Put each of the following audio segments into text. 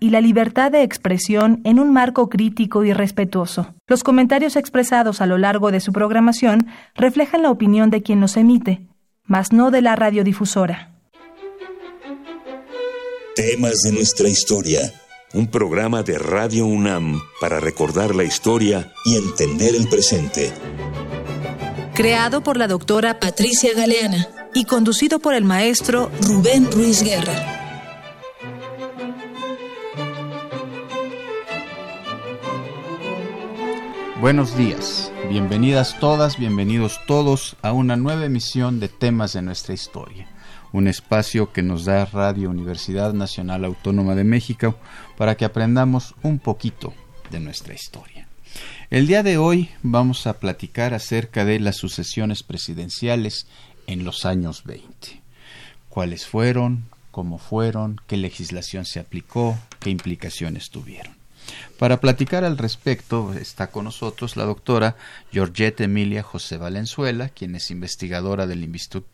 y la libertad de expresión en un marco crítico y respetuoso. Los comentarios expresados a lo largo de su programación reflejan la opinión de quien los emite, mas no de la radiodifusora. Temas de nuestra historia. Un programa de Radio UNAM para recordar la historia y entender el presente. Creado por la doctora Patricia Galeana y conducido por el maestro Rubén Ruiz Guerra. Buenos días, bienvenidas todas, bienvenidos todos a una nueva emisión de Temas de nuestra historia, un espacio que nos da Radio Universidad Nacional Autónoma de México para que aprendamos un poquito de nuestra historia. El día de hoy vamos a platicar acerca de las sucesiones presidenciales en los años 20. ¿Cuáles fueron? ¿Cómo fueron? ¿Qué legislación se aplicó? ¿Qué implicaciones tuvieron? Para platicar al respecto está con nosotros la doctora Georgette Emilia José Valenzuela, quien es investigadora del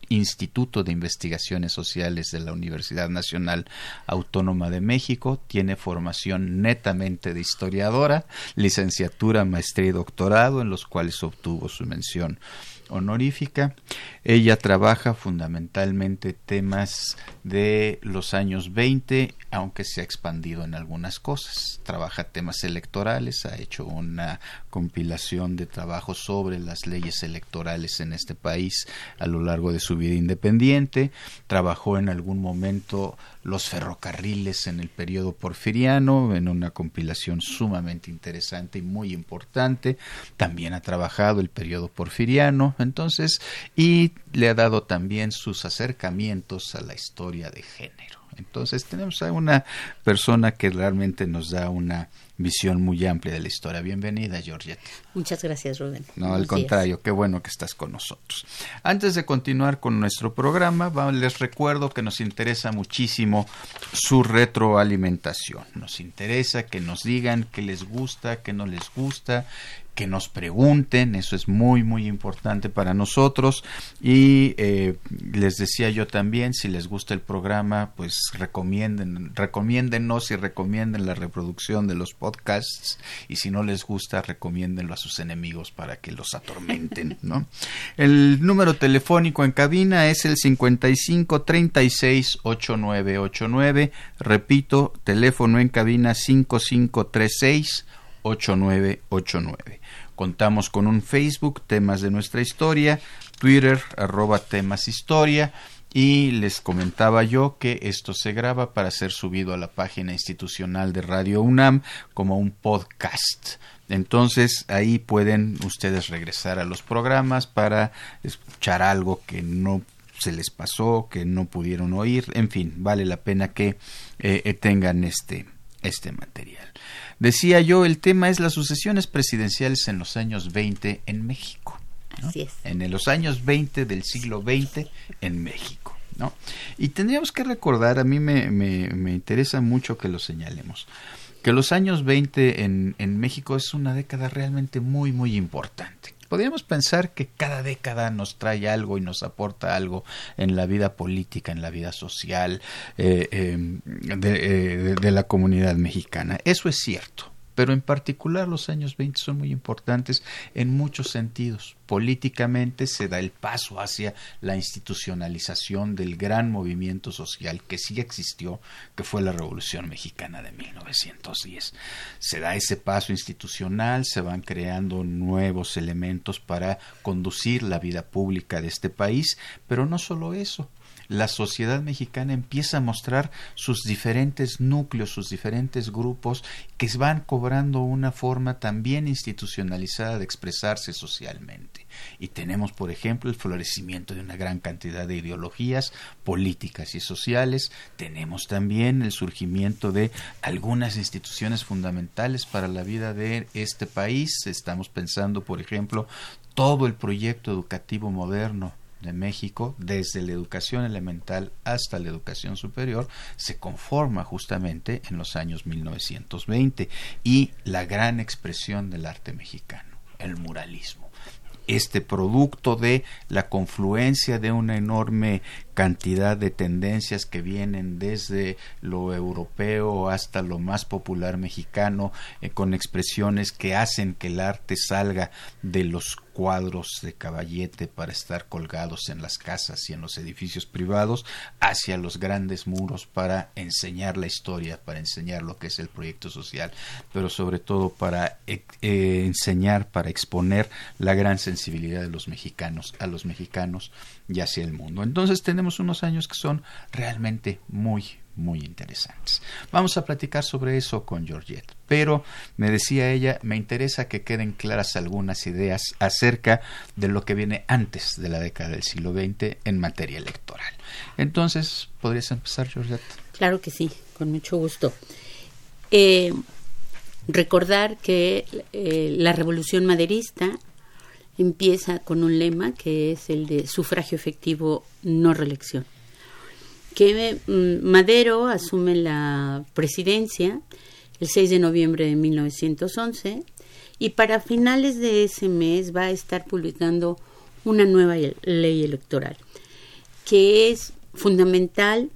Instituto de Investigaciones Sociales de la Universidad Nacional Autónoma de México, tiene formación netamente de historiadora, licenciatura, maestría y doctorado, en los cuales obtuvo su mención honorífica. Ella trabaja fundamentalmente temas de los años 20, aunque se ha expandido en algunas cosas. Trabaja temas electorales, ha hecho una compilación de trabajos sobre las leyes electorales en este país a lo largo de su vida independiente. Trabajó en algún momento los ferrocarriles en el periodo porfiriano, en una compilación sumamente interesante y muy importante. También ha trabajado el periodo porfiriano, entonces, y le ha dado también sus acercamientos a la historia de género. Entonces tenemos a una persona que realmente nos da una visión muy amplia de la historia. Bienvenida, Georgette. Muchas gracias, Rubén. No, al contrario, qué bueno que estás con nosotros. Antes de continuar con nuestro programa, les recuerdo que nos interesa muchísimo su retroalimentación. Nos interesa que nos digan qué les gusta, qué no les gusta, que nos pregunten, eso es muy muy importante para nosotros. Y eh, les decía yo también si les gusta el programa pues recomienden recomiéndennos y recomienden la reproducción de los podcasts. Y si no les gusta recomiéndenlo a sus enemigos para que los atormenten ¿no? el número telefónico en cabina es el 55 36 8989 repito teléfono en cabina 5536 8989 Contamos con un Facebook, temas de nuestra historia, Twitter, arroba temas historia, y les comentaba yo que esto se graba para ser subido a la página institucional de Radio UNAM como un podcast. Entonces ahí pueden ustedes regresar a los programas para escuchar algo que no se les pasó, que no pudieron oír, en fin, vale la pena que eh, tengan este, este material. Decía yo, el tema es las sucesiones presidenciales en los años 20 en México. Así es. En los años 20 del siglo XX en México. ¿no? Y tendríamos que recordar, a mí me, me, me interesa mucho que lo señalemos, que los años 20 en, en México es una década realmente muy, muy importante podríamos pensar que cada década nos trae algo y nos aporta algo en la vida política, en la vida social eh, em, eh, de la comunidad mexicana. Eso es cierto pero en particular los años 20 son muy importantes en muchos sentidos. Políticamente se da el paso hacia la institucionalización del gran movimiento social que sí existió, que fue la Revolución Mexicana de 1910. Se da ese paso institucional, se van creando nuevos elementos para conducir la vida pública de este país, pero no solo eso, la sociedad mexicana empieza a mostrar sus diferentes núcleos, sus diferentes grupos que van cobrando una forma también institucionalizada de expresarse socialmente. Y tenemos, por ejemplo, el florecimiento de una gran cantidad de ideologías políticas y sociales. Tenemos también el surgimiento de algunas instituciones fundamentales para la vida de este país. Estamos pensando, por ejemplo, todo el proyecto educativo moderno de México, desde la educación elemental hasta la educación superior, se conforma justamente en los años 1920 y la gran expresión del arte mexicano, el muralismo. este producto de la confluencia de una enorme cantidad de tendencias que vienen desde lo europeo hasta lo más popular mexicano, eh, con expresiones que hacen que el arte salga de los cuadros de caballete para estar colgados en las casas y en los edificios privados hacia los grandes muros para enseñar la historia, para enseñar lo que es el proyecto social, pero sobre todo para eh, eh, enseñar, para exponer la gran sensibilidad de los mexicanos a los mexicanos y hacia el mundo. Entonces tenemos unos años que son realmente muy, muy interesantes. Vamos a platicar sobre eso con Georgette, pero me decía ella, me interesa que queden claras algunas ideas acerca de lo que viene antes de la década del siglo XX en materia electoral. Entonces, ¿podrías empezar, Georgette? Claro que sí, con mucho gusto. Eh, recordar que eh, la revolución maderista empieza con un lema que es el de sufragio efectivo, no reelección. Que mm, Madero asume la presidencia el 6 de noviembre de 1911 y para finales de ese mes va a estar publicando una nueva ley electoral que es fundamental,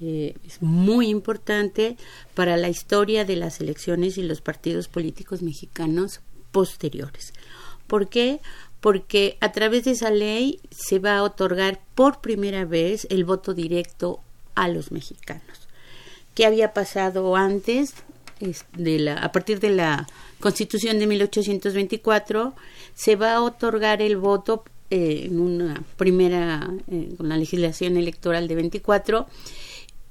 eh, es muy importante para la historia de las elecciones y los partidos políticos mexicanos posteriores. ¿Por qué? Porque a través de esa ley se va a otorgar por primera vez el voto directo a los mexicanos. ¿Qué había pasado antes? De la, a partir de la Constitución de 1824 se va a otorgar el voto eh, en una primera, eh, con la legislación electoral de 24,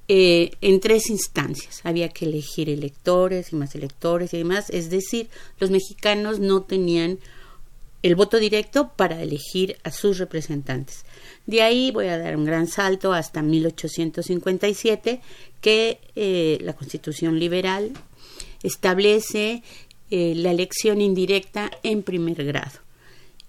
eh, en tres instancias. Había que elegir electores y más electores y demás. Es decir, los mexicanos no tenían el voto directo para elegir a sus representantes. De ahí voy a dar un gran salto hasta 1857, que eh, la Constitución liberal establece eh, la elección indirecta en primer grado.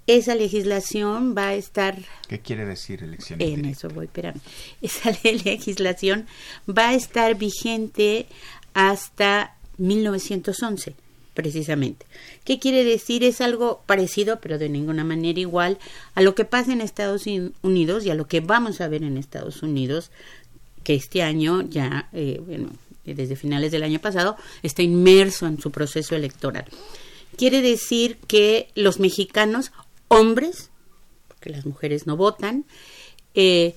Esa legislación va a estar. ¿Qué quiere decir elección indirecta? En eso voy, espérame. Esa legislación va a estar vigente hasta 1911 precisamente. ¿Qué quiere decir? Es algo parecido, pero de ninguna manera igual a lo que pasa en Estados Unidos y a lo que vamos a ver en Estados Unidos, que este año ya, eh, bueno, desde finales del año pasado, está inmerso en su proceso electoral. Quiere decir que los mexicanos, hombres, porque las mujeres no votan, eh,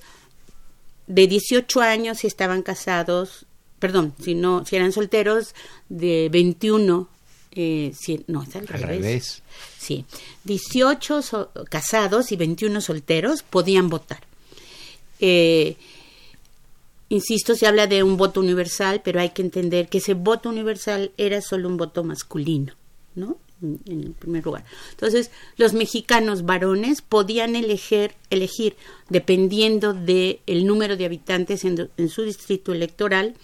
de 18 años si estaban casados, perdón, si no, si eran solteros, de 21 eh, no, es al, revés. Sí, 18 casados y 21 solteros podían votar. Eh, insisto, se habla de un voto universal, pero hay que entender que ese voto universal era solo un voto masculino, ¿no? En, primer lugar. Entonces, los mexicanos varones podían elegir, elegir dependiendo del el número de habitantes en, en su distrito electoral,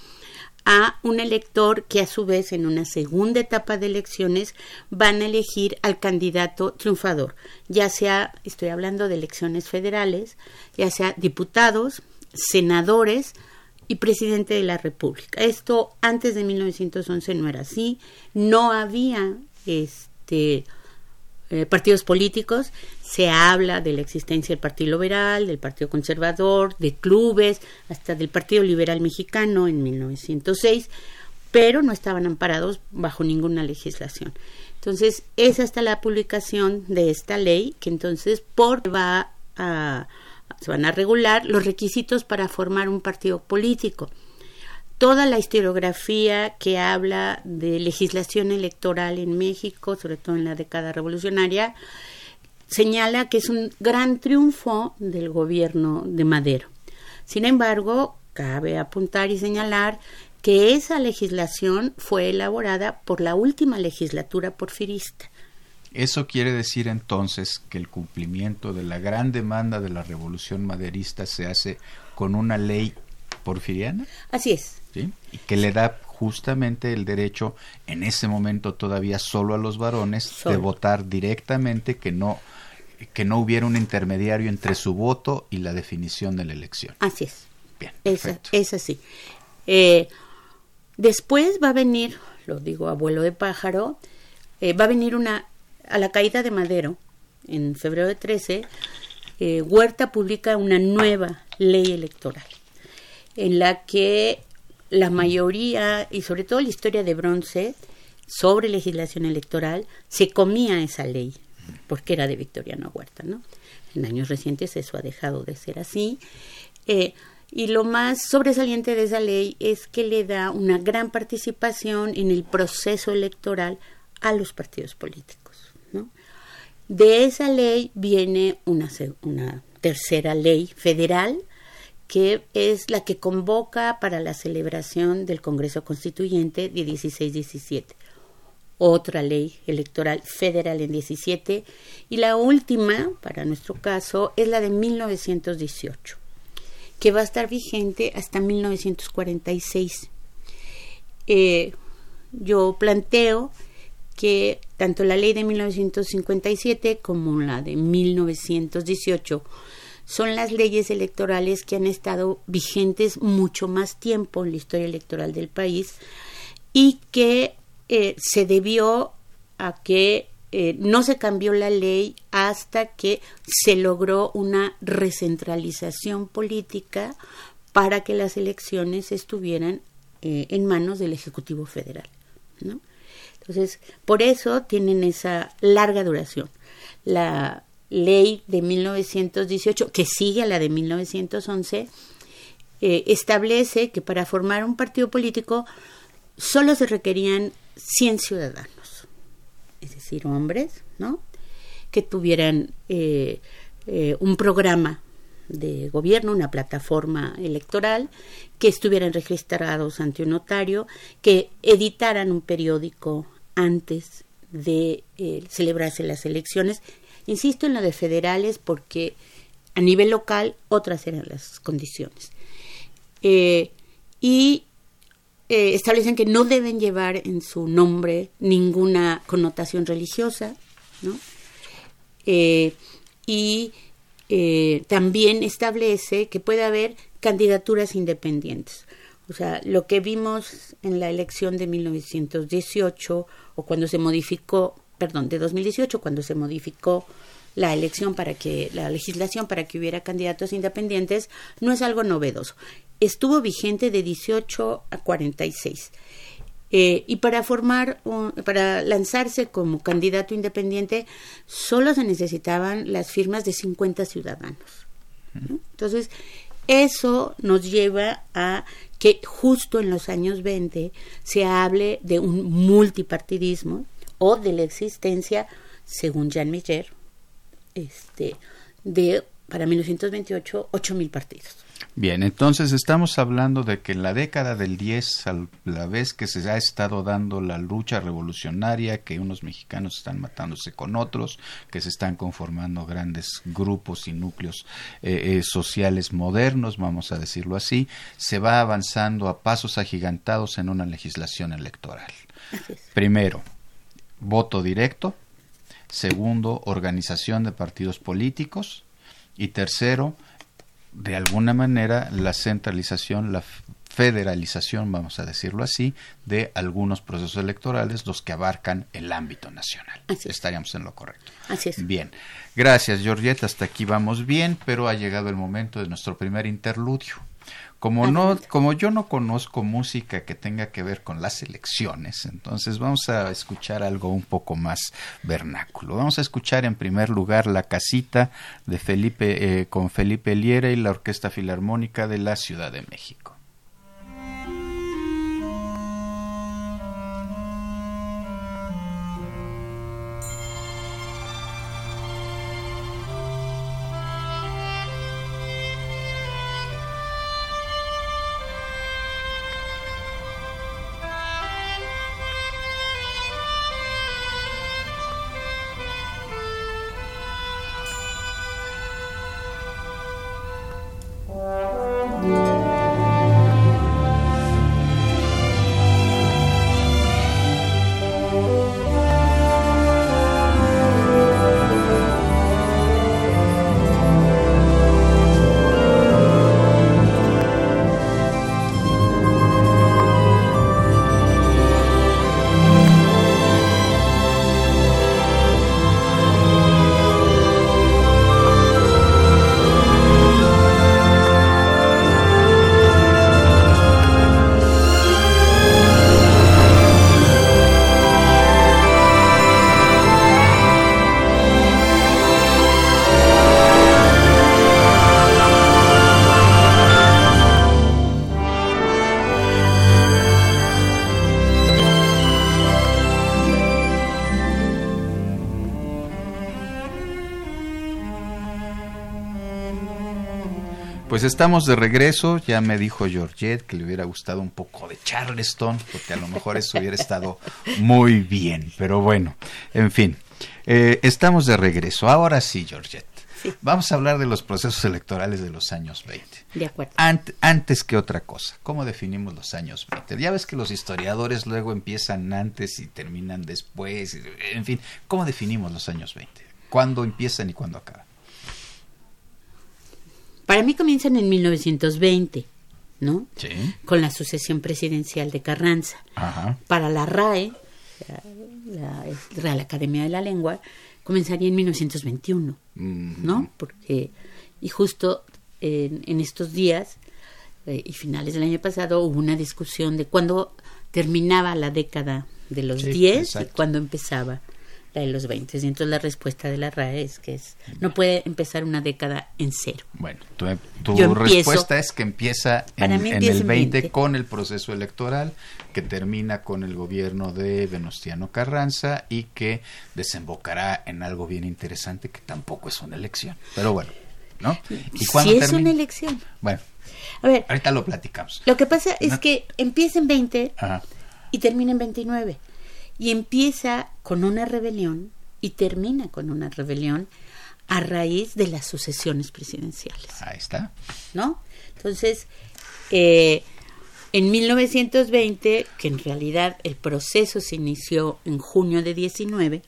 a un elector que a su vez en una segunda etapa de elecciones van a elegir al candidato triunfador, ya sea, estoy hablando de elecciones federales, ya sea diputados, senadores y presidente de la República. Esto antes de 1911 no era así, no había este eh, partidos políticos, se habla de la existencia del Partido Liberal, del Partido Conservador, de clubes, hasta del Partido Liberal Mexicano en 1906, pero no estaban amparados bajo ninguna legislación. Entonces, es hasta la publicación de esta ley que entonces por va a, se van a regular los requisitos para formar un partido político toda la historiografía que habla de legislación electoral en México, sobre todo en la década revolucionaria, señala que es un gran triunfo del gobierno de Madero. Sin embargo, cabe apuntar y señalar que esa legislación fue elaborada por la última legislatura porfirista. Eso quiere decir entonces que el cumplimiento de la gran demanda de la revolución maderista se hace con una ley porfiriana. Así es. Y que le da justamente el derecho, en ese momento todavía solo a los varones, de votar directamente, que no, que no hubiera un intermediario entre su voto y la definición de la elección. Así es. Bien, es así. Eh, después va a venir, lo digo abuelo de pájaro, eh, va a venir una, a la caída de Madero, en febrero de 13, eh, Huerta publica una nueva ley electoral en la que la mayoría, y sobre todo la historia de bronce, sobre legislación electoral, se comía esa ley, porque era de Victoriano Huerta, ¿no? En años recientes eso ha dejado de ser así. Eh, y lo más sobresaliente de esa ley es que le da una gran participación en el proceso electoral a los partidos políticos. De esa ley viene una, una tercera ley federal que es la que convoca para la celebración del Congreso Constituyente de 16-17. Otra ley electoral federal en 17 y la última, para nuestro caso, es la de 1918 que va a estar vigente hasta 1946. Eh, yo planteo que tanto la ley de 1957 como la de 1918 son las leyes electorales que han estado vigentes mucho más tiempo en la historia electoral del país y que eh, se debió a que eh, no se cambió la ley hasta que se logró una recentralización política para que las elecciones estuvieran eh, en manos del Ejecutivo Federal. ¿no? Entonces, por eso tienen esa larga duración. La ley de 1918, que sigue a la de 1911, eh, establece que para formar un partido político solo se requerían 100 ciudadanos es decir, hombres, ¿no? Que tuvieran eh, eh, un programa de gobierno, una plataforma electoral, que estuvieran registrados ante un notario, que editaran un periódico antes de celebrarse las elecciones. Insisto en lo de federales porque a nivel local otras eran las condiciones. y eh, establecen que no deben llevar en su nombre ninguna connotación religiosa, ¿no? Eh, y eh, también establece que puede haber candidaturas independientes. O sea, lo que vimos en la elección de 1918 o cuando se modificó, perdón, de 2018, cuando se modificó la elección para que la legislación para que hubiera candidatos independientes no es algo novedoso estuvo vigente de 18 a 46. Eh, y para formar, para lanzarse como candidato independiente, solo se necesitaban las firmas de 50 ciudadanos. Entonces, eso nos lleva a que justo en los años 20 se hable de un multipartidismo o de la existencia, según Jean Miller, este, de para 1928 mil partidos. Bien, entonces estamos hablando de que en la década del 10, a la vez que se ha estado dando la lucha revolucionaria, que unos mexicanos están matándose con otros, que se están conformando grandes grupos y núcleos eh, eh, sociales modernos, vamos a decirlo así, se va avanzando a pasos agigantados en una legislación electoral. Primero, voto directo. Segundo, organización de partidos políticos. Y tercero, de alguna manera la centralización, la federalización, vamos a decirlo así, de algunos procesos electorales, los que abarcan el ámbito nacional. Estaríamos en lo correcto. Así es. Bien. Gracias, Georgette. Hasta aquí vamos bien, pero ha llegado el momento de nuestro primer interludio. Como, no, como yo no conozco música que tenga que ver con las elecciones, entonces vamos a escuchar algo un poco más vernáculo. Vamos a escuchar en primer lugar La Casita de Felipe, eh, con Felipe Liera y la Orquesta Filarmónica de la Ciudad de México. Estamos de regreso, ya me dijo Georgette que le hubiera gustado un poco de Charleston, porque a lo mejor eso hubiera estado muy bien, pero bueno, en fin, eh, estamos de regreso. Ahora sí, Georgette, vamos a hablar de los procesos electorales de los años 20. De acuerdo. antes que otra cosa, ¿cómo definimos los años 20? Ya ves que los historiadores luego empiezan antes y terminan después, en fin, ¿cómo definimos los años 20? ¿Cuándo empiezan y cuándo acaban? Para mí comienzan en 1920, ¿no? Sí. Con la sucesión presidencial de Carranza. Ajá. Para la RAE, la, Real Academia de la Lengua, comenzaría en 1921, ¿no? Porque, y justo en, estos días eh, y finales del año pasado hubo una discusión de cuándo terminaba la década de los 10 y cuándo empezaba la de los 20. Y entonces la respuesta de la RAE es que es, no puede empezar una década en cero. Bueno, tu, respuesta es que empieza en, el 20, con el proceso electoral, que termina con el gobierno de Venustiano Carranza y que desembocará en algo bien interesante que tampoco es una elección. Pero bueno, ¿no? ¿Y sí es una elección. Bueno, a ver, ahorita lo platicamos. Lo que pasa es que empieza en 20 y termina en 29 y empieza con una rebelión y termina con una rebelión a raíz de las sucesiones presidenciales. Ahí está. ¿No? Entonces, eh, en 1920, que en realidad el proceso se inició en junio de 19,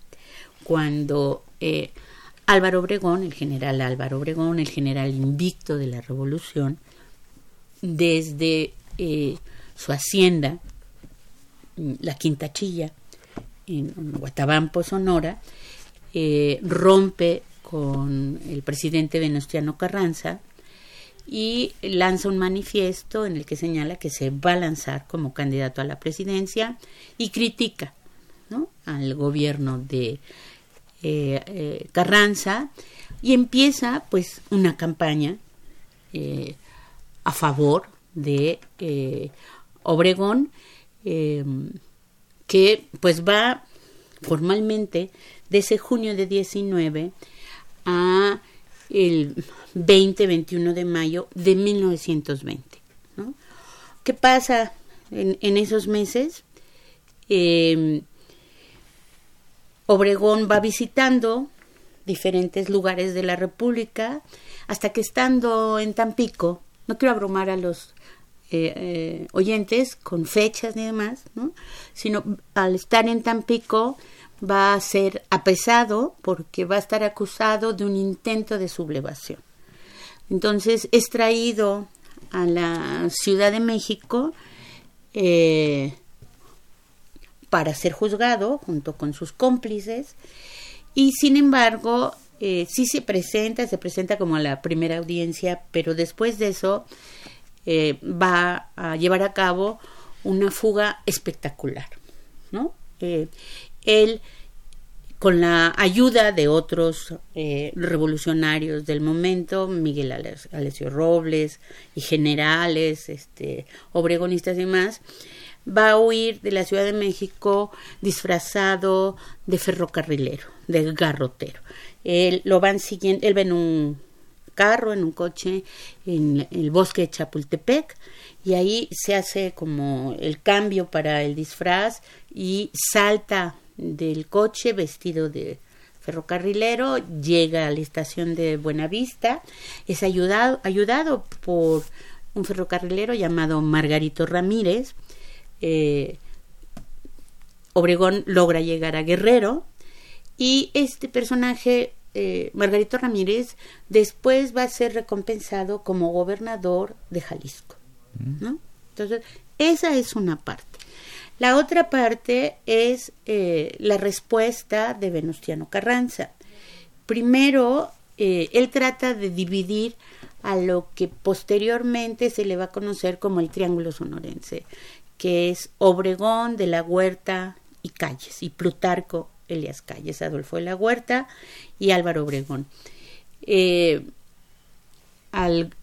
cuando eh, Álvaro Obregón, el general Álvaro Obregón, el general invicto de la revolución, desde eh, su hacienda, la Quinta Chilla, en Guatabampo, Sonora, eh, rompe con el presidente Venustiano Carranza y lanza un manifiesto en el que señala que se va a lanzar como candidato a la presidencia y critica al gobierno de eh, eh, Carranza y empieza pues una campaña a favor de Obregón que pues va formalmente de ese junio de 19 a el 20-21 de mayo de 1920. ¿no? ¿Qué pasa en, esos meses? Em, Obregón va visitando diferentes lugares de la República hasta que estando en Tampico, no quiero abrumar a los eh, eh, oyentes con fechas ni demás, ¿no? sino al estar en Tampico va a ser apresado porque va a estar acusado de un intento de sublevación. Entonces es traído a la Ciudad de México eh, para ser juzgado junto con sus cómplices y sin embargo sí se presenta, se presenta como la primera audiencia, pero después de eso eh, va a llevar a cabo una fuga espectacular, ¿no? Eh, él, con la ayuda de otros eh, revolucionarios del momento, Miguel Alessio Robles y generales, este, obregonistas y demás, va a huir de la Ciudad de México disfrazado de ferrocarrilero, de garrotero. Él lo van siguiendo, él va en un carro, en un coche en el bosque de Chapultepec y ahí se hace como el cambio para el disfraz y salta del coche vestido de ferrocarrilero, llega a la estación de Buenavista, es ayudado, ayudado por un ferrocarrilero llamado Margarito Ramírez. Eh, Obregón logra llegar a Guerrero y este personaje eh, Margarito Ramírez después va a ser recompensado como gobernador de Jalisco. ¿no? Entonces, esa es una parte. La otra parte es eh, la respuesta de Venustiano Carranza. Primero, eh, él trata de dividir a lo que posteriormente se le va a conocer como el Triángulo Sonorense, que es Obregón, de la Huerta y Calles, y Plutarco Elias Calles, Adolfo de la Huerta y Álvaro Obregón. Eh, al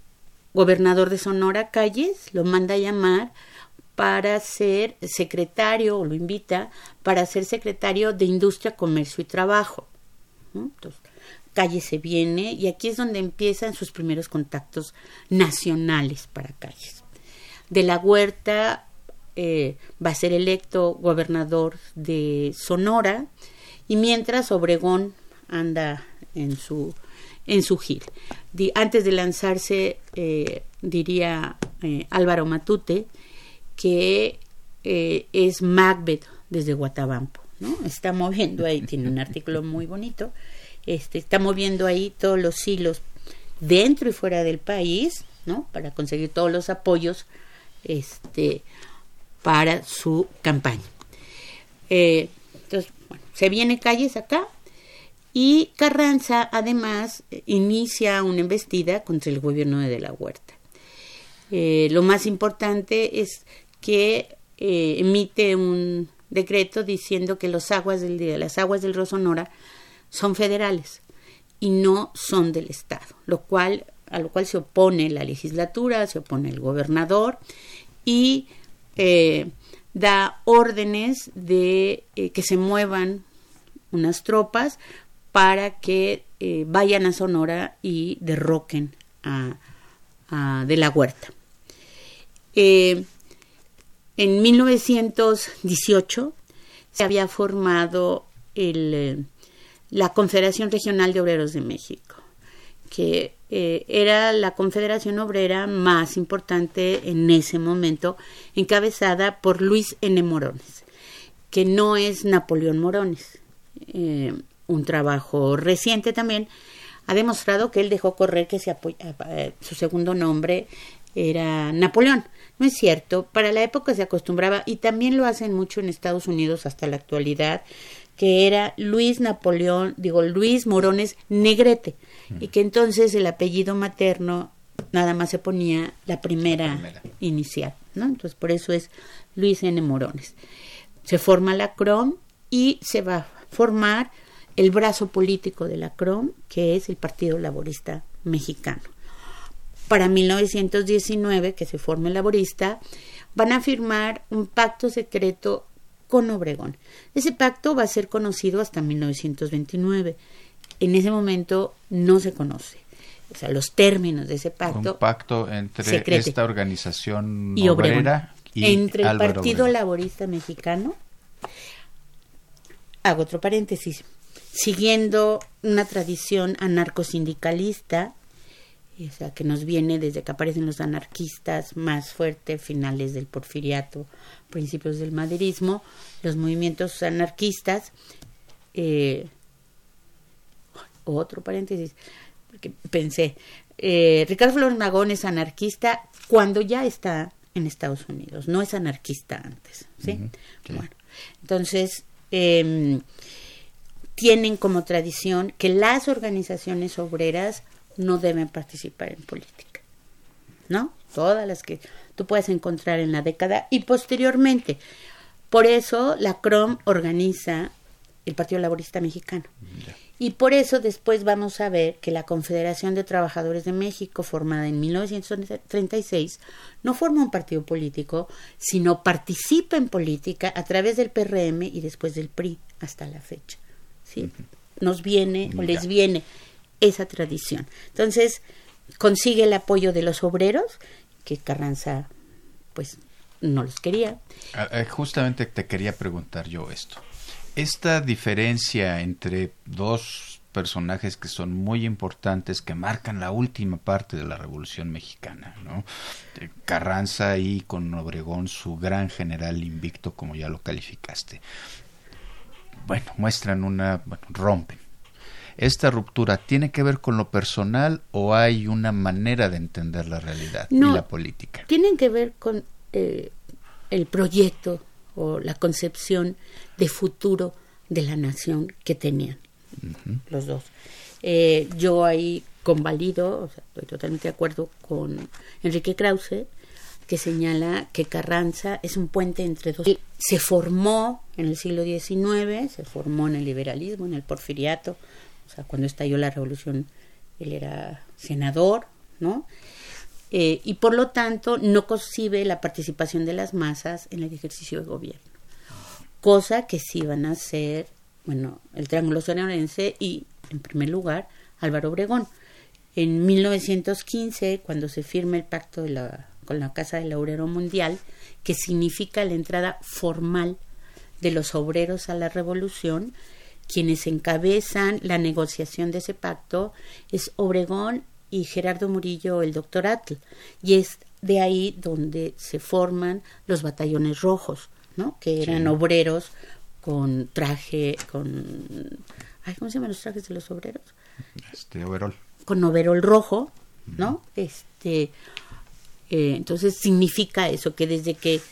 gobernador de Sonora Calles lo manda a llamar para ser secretario, o lo invita, para ser secretario de Industria, Comercio y Trabajo. Entonces, Calle se viene y aquí es donde empiezan sus primeros contactos nacionales para Calles. De la Huerta eh, va a ser electo gobernador de Sonora y mientras Obregón anda en su en su gil. antes de lanzarse, eh, diría eh, Álvaro Matute, que es Macbeth desde Guatabampo. ¿no? Está moviendo ahí, tiene un artículo muy bonito, este, está moviendo ahí todos los hilos dentro y fuera del país, ¿no? Para conseguir todos los apoyos este, para su campaña. Eh, entonces, bueno, se viene calles acá y Carranza además inicia una embestida contra el gobierno de, de la Huerta. Eh, lo más importante es que eh, emite un decreto diciendo que los aguas del, las aguas del son federales y no son del Estado, lo cual, a lo cual se opone la legislatura, se opone el gobernador y eh, da órdenes de eh, que se muevan unas tropas para que eh, vayan a Sonora y derroquen a, de la huerta. En 1918 se había formado el, la Confederación Regional de Obreros de México, que eh, era la confederación obrera más importante en ese momento, encabezada por Luis N. Morones, que no es Napoleón Morones. Eh, un trabajo reciente también ha demostrado que él dejó correr que se su segundo nombre era Napoleón. No es cierto, para la época se acostumbraba, y también lo hacen mucho en Estados Unidos hasta la actualidad, que era Luis Napoleón, digo, Luis Morones Negrete, y que entonces el apellido materno nada más se ponía la primera, inicial, ¿no? Entonces por eso es Luis N. Morones. Se forma la CROM y se va a formar el brazo político de la CROM, que es el Partido Laborista Mexicano para 1919, que se forme el laborista, van a firmar un pacto secreto con Obregón. Ese pacto va a ser conocido hasta 1929. En ese momento no se conoce. O sea, los términos de ese pacto. Un pacto entre esta organización y obrera y entre el Partido Laborista Mexicano. Hago otro paréntesis. Siguiendo una tradición anarcosindicalista, o sea, que nos viene desde que aparecen los anarquistas más fuerte, finales del porfiriato, principios del maderismo, los movimientos anarquistas. Eh, otro paréntesis, porque pensé, eh, Ricardo Flores Magón es anarquista cuando ya está en Estados Unidos, no es anarquista antes, ¿sí? Bueno, entonces em, tienen como tradición que las organizaciones obreras no deben participar en política. ¿No? Todas las que tú puedes encontrar en la década y posteriormente. Por eso la CROM organiza el Partido Laborista Mexicano. Y por eso después vamos a ver que la Confederación de Trabajadores de México, formada en 1936, no forma un partido político, sino participa en política a través del PRM y después del PRI hasta la fecha. ¿sí? Nos viene o les viene esa tradición. Entonces, consigue el apoyo de los obreros, que Carranza, pues, no los quería. Ah, eh, justamente te quería preguntar yo esto. Esta diferencia entre dos personajes que son muy importantes, que marcan la última parte de la Revolución Mexicana, ¿no? Eh, Carranza y con Obregón su gran general invicto, como ya lo calificaste. Bueno, muestran una, bueno, rompen ¿Esta ruptura tiene que ver con lo personal o hay una manera de entender la realidad y la política? Tienen que ver con eh, el proyecto o la concepción de futuro de la nación que tenían los dos. Eh, yo ahí convalido, o sea, estoy totalmente de acuerdo con Enrique Krause, que señala que Carranza es un puente entre dos. Se formó en el siglo XIX, se formó en el liberalismo, en el porfiriato, o sea, cuando estalló la revolución, él era senador, ¿no? Eh, y por lo tanto no concibe la participación de las masas en el ejercicio de gobierno. Cosa que sí van a hacer, bueno, el Triángulo Sonorense y, en primer lugar, Álvaro Obregón. En 1915, cuando se firma el pacto de la, con la Casa del Laurero Mundial, que significa la entrada formal de los obreros a la revolución, quienes encabezan la negociación de ese pacto es Obregón y Gerardo Murillo, el doctor Atl, y es de ahí donde se forman los batallones rojos, ¿no? que eran obreros con traje, con... ¿Cómo se llaman los trajes de los obreros? Este, overol. Con overol rojo, ¿no? Este, eh, entonces significa eso, que desde que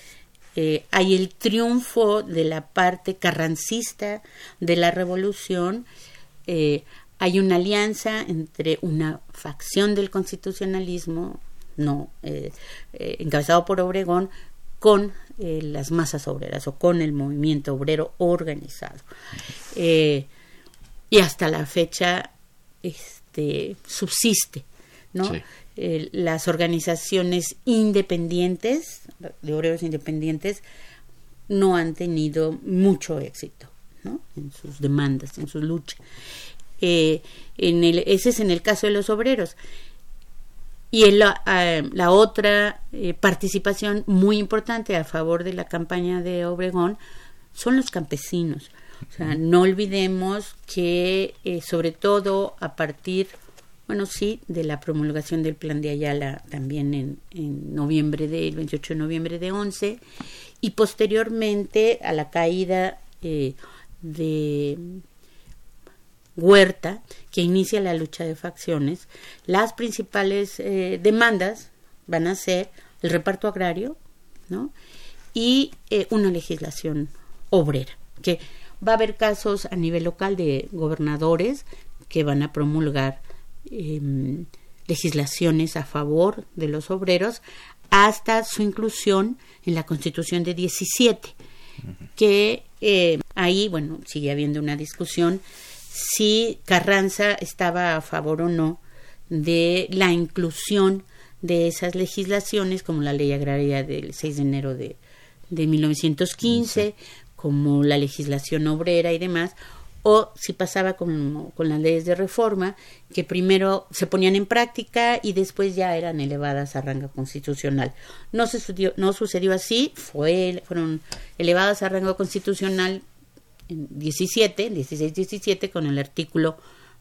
eh, hay el triunfo de la parte carrancista de la revolución, eh, hay una alianza entre una facción del constitucionalismo, no eh, encabezado por Obregón, con las masas obreras o con el movimiento obrero organizado. y hasta la fecha este, subsiste, ¿no? las organizaciones independientes, de obreros independientes, no han tenido mucho éxito ¿no? en sus demandas, en sus luchas. Eh, en el, ese es en el caso de los obreros. Y en la, eh, la otra eh, participación muy importante a favor de la campaña de Obregón son los campesinos. O sea, no olvidemos que sobre todo a partir bueno, sí, de la promulgación del plan de Ayala también en, en noviembre de, el 28 de noviembre de 11, y posteriormente a la caída eh, de Huerta, que inicia la lucha de facciones, las principales eh, demandas van a ser el reparto agrario, ¿no? Y eh, una legislación obrera, que va a haber casos a nivel local de gobernadores que van a promulgar Em, legislaciones a favor de los obreros hasta su inclusión en la Constitución de 17, que eh, ahí, bueno, sigue habiendo una discusión si Carranza estaba a favor o no de la inclusión de esas legislaciones, como la ley agraria del 6 de enero de, de 1915, como la legislación obrera y demás, o si pasaba con, con, las leyes de reforma, que primero se ponían en práctica y después ya eran elevadas a rango constitucional. No, se sucedió, no sucedió así, fue, fueron elevadas a rango constitucional en 17, 16-17, con el artículo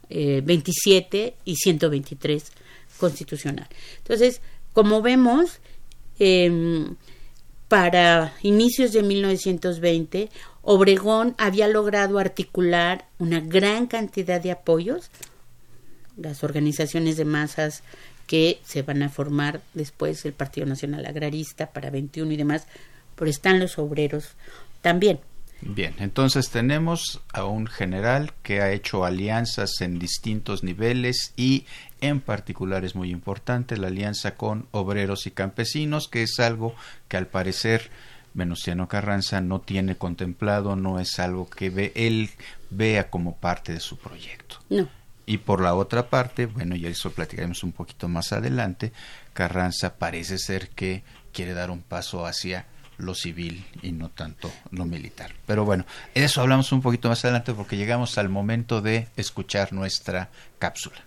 27 eh, y 123 constitucional. Entonces, como vemos, em, para inicios de 1920, Obregón había logrado articular una gran cantidad de apoyos, las organizaciones de masas que se van a formar después el Partido Nacional Agrarista para 21 y demás, pero están los obreros también. Bien, entonces tenemos a un general que ha hecho alianzas en distintos niveles y en particular es muy importante la alianza con obreros y campesinos, que es algo que al parecer Venustiano Carranza no tiene contemplado, no es algo que ve, él vea como parte de su proyecto. No. Y por la otra parte, bueno, ya eso platicaremos un poquito más adelante, Carranza parece ser que quiere dar un paso hacia lo civil y no tanto lo militar. Pero bueno, eso hablamos un poquito más adelante porque llegamos al momento de escuchar nuestra cápsula.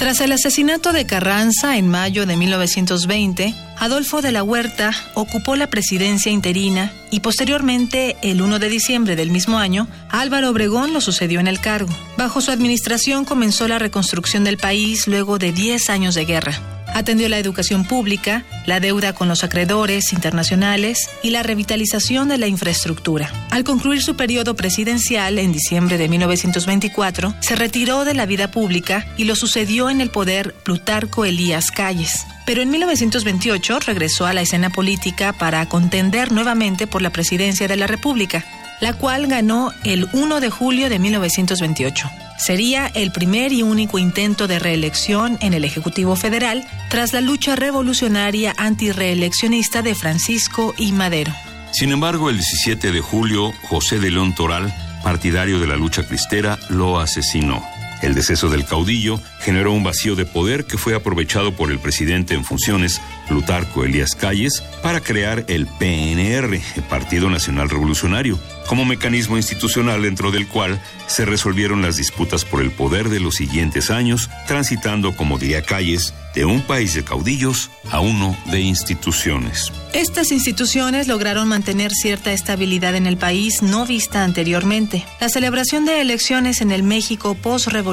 Tras el asesinato de Carranza en mayo de 1920, Adolfo de la Huerta ocupó la presidencia interina y posteriormente, el 1 de diciembre del mismo año, Álvaro Obregón lo sucedió en el cargo. Bajo su administración comenzó la reconstrucción del país luego de 10 años de guerra. Atendió la educación pública, la deuda con los acreedores internacionales y la revitalización de la infraestructura. Al concluir su periodo presidencial en diciembre de 1924, se retiró de la vida pública y lo sucedió en el poder Plutarco Elías Calles. Pero en 1928 regresó a la escena política para contender nuevamente por la presidencia de la República, la cual ganó el 1 de julio de 1928. Sería el primer y único intento de reelección en el Ejecutivo Federal tras la lucha revolucionaria antireeleccionista de Francisco y Madero. Sin embargo, el 17 de julio, José de León Toral, partidario de la lucha cristera, lo asesinó. El deceso del caudillo generó un vacío de poder que fue aprovechado por el presidente en funciones, Plutarco Elías Calles, para crear el PNR, Partido Nacional Revolucionario, como mecanismo institucional dentro del cual se resolvieron las disputas por el poder de los siguientes años, transitando, como diría Calles, de un país de caudillos a uno de instituciones. Estas instituciones lograron mantener cierta estabilidad en el país no vista anteriormente. La celebración de elecciones en el México post-revolucionario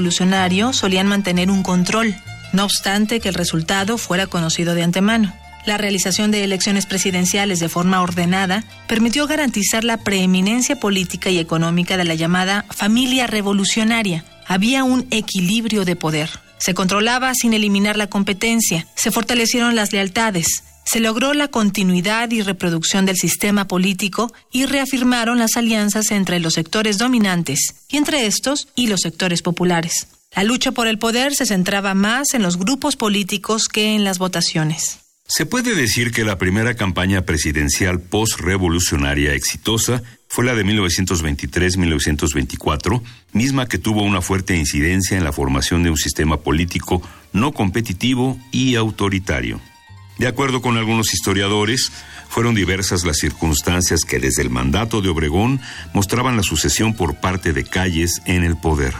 solían mantener un control, no obstante que el resultado fuera conocido de antemano. La realización de elecciones presidenciales de forma ordenada permitió garantizar la preeminencia política y económica de la llamada familia revolucionaria. Había un equilibrio de poder. Se controlaba sin eliminar la competencia, se fortalecieron las lealtades, se logró la continuidad y reproducción del sistema político y reafirmaron las alianzas entre los sectores dominantes y entre estos y los sectores populares. La lucha por el poder se centraba más en los grupos políticos que en las votaciones. Se puede decir que la primera campaña presidencial post-revolucionaria exitosa fue la de 1923-1924, misma que tuvo una fuerte incidencia en la formación de un sistema político no competitivo y autoritario. De acuerdo con algunos historiadores, fueron diversas las circunstancias que desde el mandato de Obregón mostraban la sucesión por parte de Calles en el poder.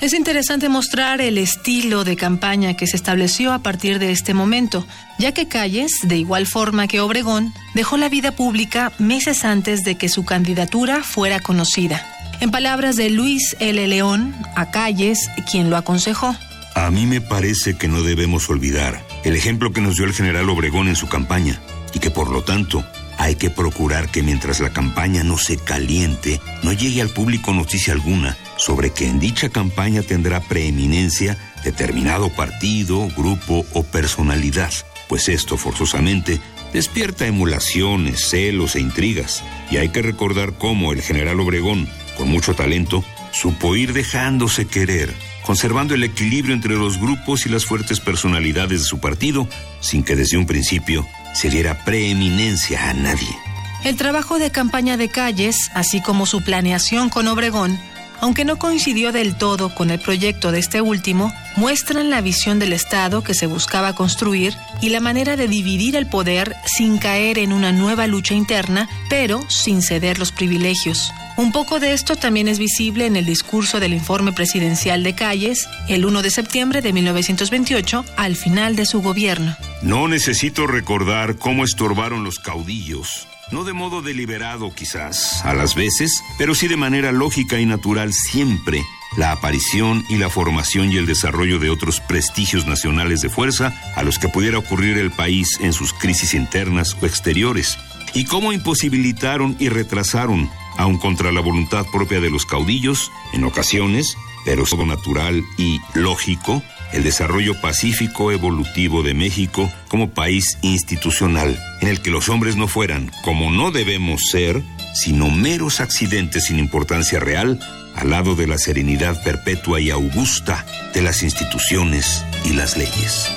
Es interesante mostrar el estilo de campaña que se estableció a partir de este momento, ya que Calles, de igual forma que Obregón, dejó la vida pública meses antes de que su candidatura fuera conocida. En palabras de Luis L. León, a Calles, quien lo aconsejó. A mí me parece que no debemos olvidar el ejemplo que nos dio el general Obregón en su campaña y que por lo tanto hay que procurar que mientras la campaña no se caliente, no llegue al público noticia alguna sobre que en dicha campaña tendrá preeminencia determinado partido, grupo o personalidad, pues esto forzosamente despierta emulaciones, celos e intrigas. Y hay que recordar cómo el general Obregón, con mucho talento, supo ir dejándose querer, conservando el equilibrio entre los grupos y las fuertes personalidades de su partido, sin que desde un principio se diera preeminencia a nadie. El trabajo de campaña de Calles, así como su planeación con Obregón, aunque no coincidió del todo con el proyecto de este último, muestran la visión del Estado que se buscaba construir y la manera de dividir el poder sin caer en una nueva lucha interna, pero sin ceder los privilegios. Un poco de esto también es visible en el discurso del informe presidencial de Calles el 1 de septiembre de 1928, al final de su gobierno. No necesito recordar cómo estorbaron los caudillos. No de modo deliberado quizás, a las veces, pero sí de manera lógica y natural siempre, la aparición y la formación y el desarrollo de otros prestigios nacionales de fuerza a los que pudiera ocurrir el país en sus crisis internas o exteriores, y cómo imposibilitaron y retrasaron, aun contra la voluntad propia de los caudillos, en ocasiones, pero todo natural y lógico, el desarrollo pacífico evolutivo de México como país institucional, en el que los hombres no fueran, como no debemos ser, sino meros accidentes sin importancia real, al lado de la serenidad perpetua y augusta de las instituciones y las leyes.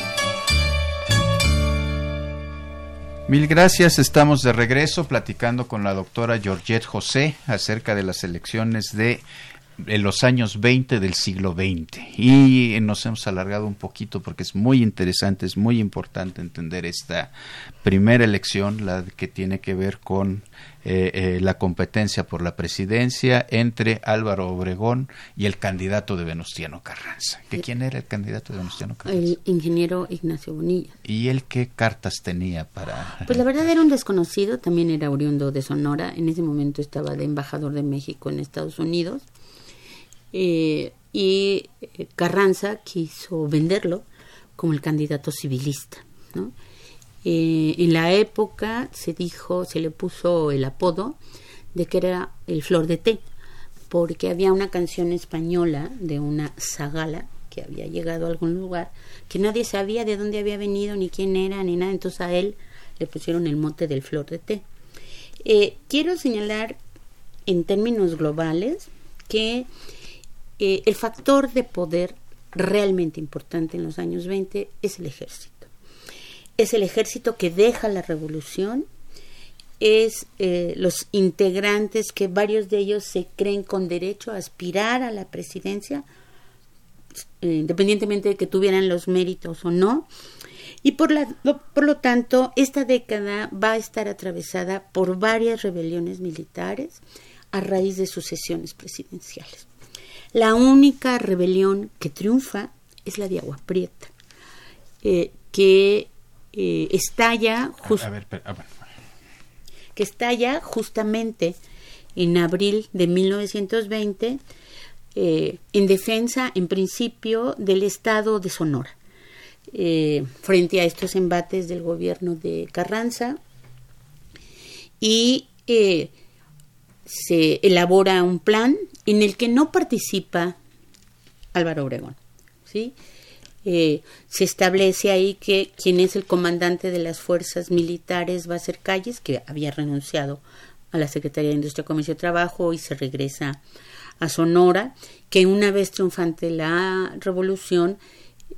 Mil gracias, estamos de regreso platicando con la doctora Georgette José acerca de las elecciones de en los años 20 del siglo XX. Y nos hemos alargado un poquito porque es muy interesante, es muy importante entender esta primera elección, la que tiene que ver con eh, eh, la competencia por la presidencia entre Álvaro Obregón y el candidato de Venustiano Carranza. ¿Que ¿Quién era el candidato de Venustiano Carranza? El ingeniero Ignacio Bonilla. ¿Y él qué cartas tenía para...? Pues la verdad era un desconocido, también era oriundo de Sonora, en ese momento estaba de embajador de México en Estados Unidos eh, y eh, Carranza quiso venderlo como el candidato civilista. Eh, en la época se dijo, se le puso el apodo de que era el flor de té, porque había una canción española de una zagala que había llegado a algún lugar, que nadie sabía de dónde había venido, ni quién era, ni nada, entonces a él le pusieron el mote del flor de té. quiero señalar en términos globales que eh, el factor de poder realmente importante en los años 20 es el ejército. Es el ejército que deja la revolución, es eh, los integrantes que varios de ellos se creen con derecho a aspirar a la presidencia eh, independientemente de que tuvieran los méritos o no. Y por, por lo tanto, esta década va a estar atravesada por varias rebeliones militares a raíz de sucesiones presidenciales. La única rebelión que triunfa es la de Agua Prieta, eh, que eh, estalla que estalla justamente en abril de 1920 eh, en defensa, en principio, del Estado de Sonora. Eh, frente a estos embates del gobierno de Carranza y eh, se elabora un plan en el que no participa Álvaro Obregón. ¿sí? se establece ahí que quien es el comandante de las fuerzas militares va a ser Calles, que había renunciado a la Secretaría de Industria, Comercio y Trabajo y se regresa a Sonora, que una vez triunfante la revolución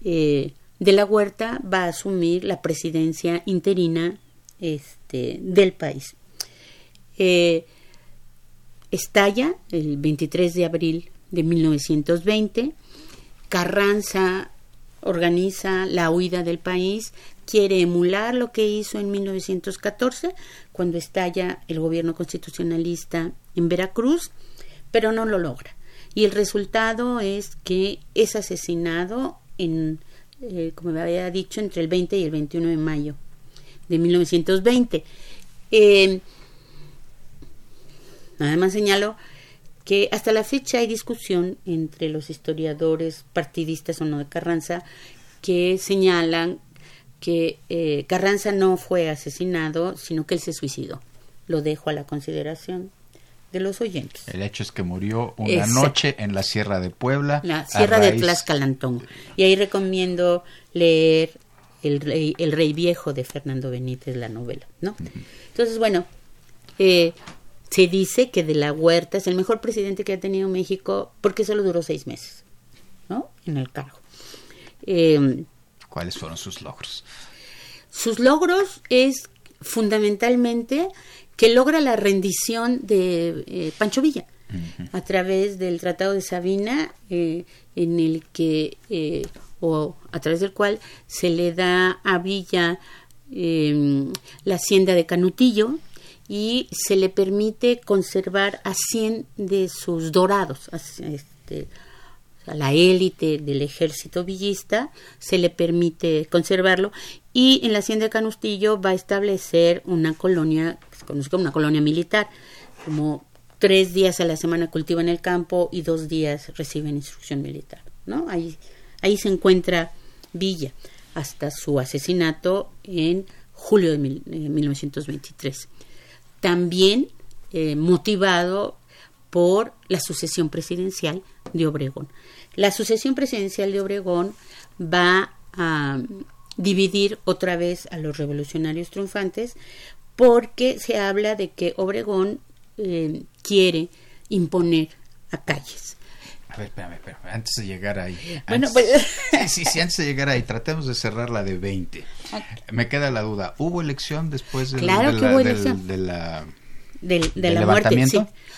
eh, de la Huerta va a asumir la presidencia interina este, del país. Eh, estalla el 23 de abril de 1920, Carranza organiza la huida del país, quiere emular lo que hizo en 1914, cuando estalla el gobierno constitucionalista en Veracruz, pero no lo logra. Y el resultado es que es asesinado en, eh, como me había dicho, entre el 20 y el 21 de mayo de 1920. Eh, nada más señalo que hasta la fecha hay discusión entre los historiadores partidistas o no de Carranza que señalan que eh, Carranza no fue asesinado, sino que él se suicidó. Lo dejo a la consideración de los oyentes. El hecho es que murió una noche en la Sierra de Puebla. La Sierra de Tlaxcalantón. Y ahí recomiendo leer el rey, el rey Viejo de Fernando Benítez, la novela, ¿no? Entonces, bueno, eh, se dice que de la Huerta es el mejor presidente que ha tenido México porque solo duró seis meses, ¿no? En el cargo. Eh, ¿Cuáles fueron sus logros? Sus logros es fundamentalmente que logra la rendición de eh, Pancho Villa a través del Tratado de Sabina, eh, en el que, eh, o a través del cual se le da a Villa em, la hacienda de Canutillo y se le permite conservar a 100 de sus dorados, este, a la élite del ejército villista, se le permite conservarlo y en la hacienda de Canustillo va a establecer una colonia, que se conoce como una colonia militar, como tres días a la semana cultivan el campo y dos días reciben instrucción militar, ¿no? Ahí, ahí se encuentra Villa hasta su asesinato en julio de 1923. También eh, motivado por la sucesión presidencial de Obregón. La sucesión presidencial de Obregón va a dividir otra vez a los revolucionarios triunfantes porque se habla de que Obregón eh, quiere imponer a calles. A ver, espérame, espérame, antes de llegar ahí. Bueno, pues... sí, sí, antes de llegar ahí, tratemos de cerrar la de 20. Me queda la duda, ¿hubo elección después de, claro de, la, hubo elección. de la, del, de la muerte?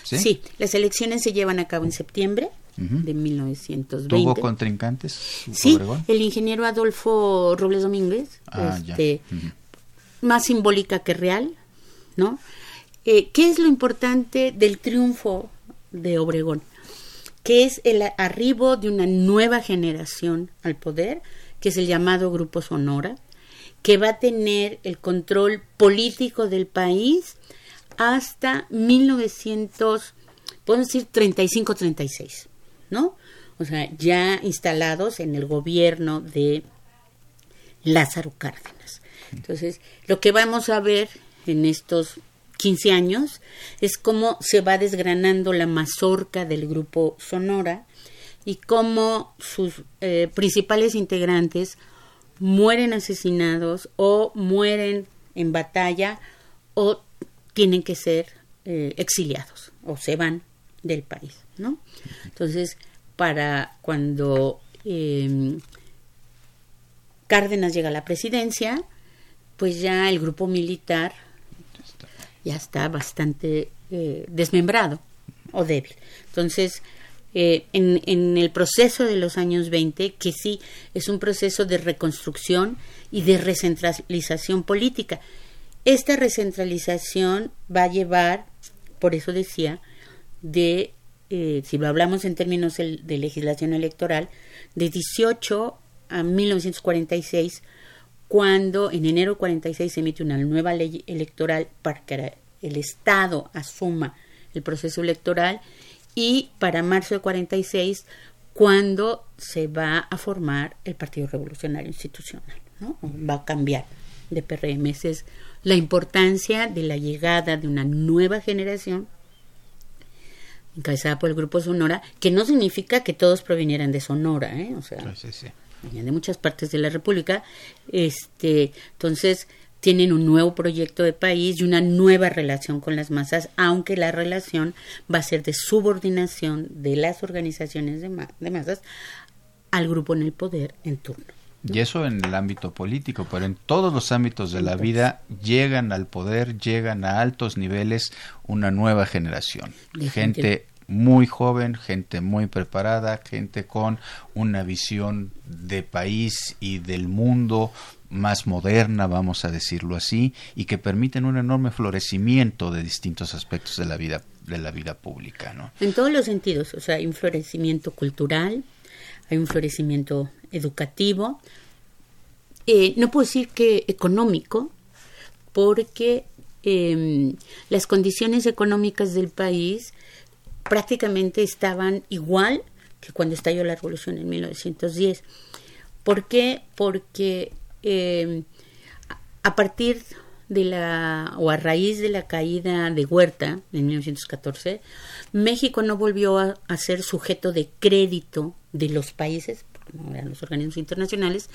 Sí. ¿Sí? las elecciones se llevan a cabo en septiembre de 1920. ¿Tuvo contrincantes? Sí, el ingeniero Adolfo Robles Domínguez, ah, este, más simbólica que real, ¿no? Eh, ¿Qué es lo importante del triunfo de Obregón? Que es el arribo de una nueva generación al poder, que es el llamado Grupo Sonora, que va a tener el control político del país hasta 1900, podemos decir 35-36. ¿no? O sea, ya instalados en el gobierno de Lázaro Cárdenas. Entonces, lo que vamos a ver en estos 15 años es cómo se va desgranando la mazorca del grupo Sonora y cómo sus eh, principales integrantes mueren asesinados o mueren en batalla o tienen que ser eh, exiliados o se van del país. ¿no? Entonces, para cuando em, Cárdenas llega a la presidencia, pues ya el grupo militar ya está bastante eh, desmembrado o débil. Entonces, eh, en, en, el proceso de los años 20, que sí es un proceso de reconstrucción y de recentralización política. Esta recentralización va a llevar, por eso decía, de, eh, si lo hablamos en términos de legislación electoral, de 18 a 1946, cuando en enero 46 se emite una nueva ley electoral para que el Estado asuma el proceso electoral y para marzo de 46 cuando se va a formar el Partido Revolucionario Institucional, ¿no? Va a cambiar de PRM. Esa es la importancia de la llegada de una nueva generación encabezada por el Grupo Sonora, que no significa que todos provinieran de Sonora, ¿eh? O sea, venían de muchas partes de la República. Este, entonces, tienen un nuevo proyecto de país y una nueva relación con las masas, aunque la relación va a ser de subordinación de las organizaciones de, masas al grupo en el poder en turno. Y eso en el ámbito político, pero en todos los ámbitos de la vida llegan al poder, llegan a altos niveles una nueva generación. Gente muy joven, gente muy preparada, gente con una visión de país y del mundo más moderna, vamos a decirlo así, y que permiten un enorme florecimiento de distintos aspectos de la vida de la vida pública, ¿no? En todos los sentidos, o sea, hay un florecimiento cultural, hay un florecimiento educativo, eh, no puedo decir que económico, porque em, las condiciones económicas del país prácticamente estaban igual que cuando estalló la revolución en 1910. ¿Por qué? Porque eh, a partir de la o a raíz de la caída de Huerta en 1914, México no volvió a, ser sujeto de crédito de los países, eran los organismos internacionales,